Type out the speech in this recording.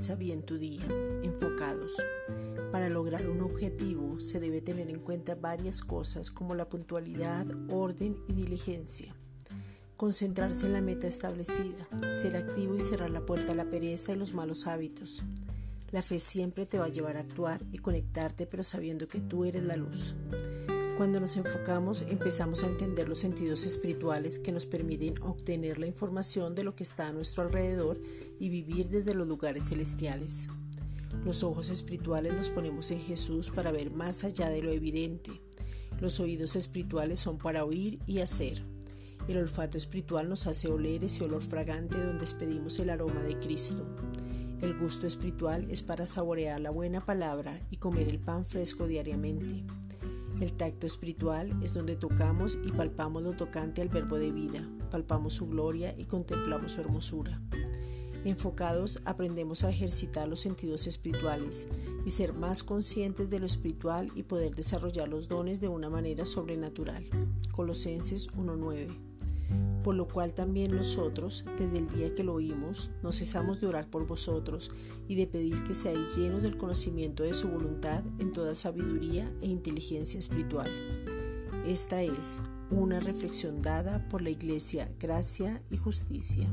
Comienza bien tu día, enfocados. Para lograr un objetivo se debe tener en cuenta varias cosas como la puntualidad, orden y diligencia. Concentrarse en la meta establecida, ser activo y cerrar la puerta a la pereza y los malos hábitos. La fe siempre te va a llevar a actuar y conectarte pero sabiendo que tú eres la luz. Cuando nos enfocamos empezamos a entender los sentidos espirituales que nos permiten obtener la información de lo que está a nuestro alrededor y vivir desde los lugares celestiales. Los ojos espirituales los ponemos en Jesús para ver más allá de lo evidente. Los oídos espirituales son para oír y hacer. El olfato espiritual nos hace oler ese olor fragante donde despedimos el aroma de Cristo. El gusto espiritual es para saborear la buena palabra y comer el pan fresco diariamente. El tacto espiritual es donde tocamos y palpamos lo tocante al verbo de vida, palpamos su gloria y contemplamos su hermosura. Enfocados aprendemos a ejercitar los sentidos espirituales y ser más conscientes de lo espiritual y poder desarrollar los dones de una manera sobrenatural. Colosenses 1.9 por lo cual también nosotros, desde el día que lo oímos, no cesamos de orar por vosotros y de pedir que seáis llenos del conocimiento de su voluntad en toda sabiduría e inteligencia espiritual. Esta es una reflexión dada por la Iglesia Gracia y Justicia.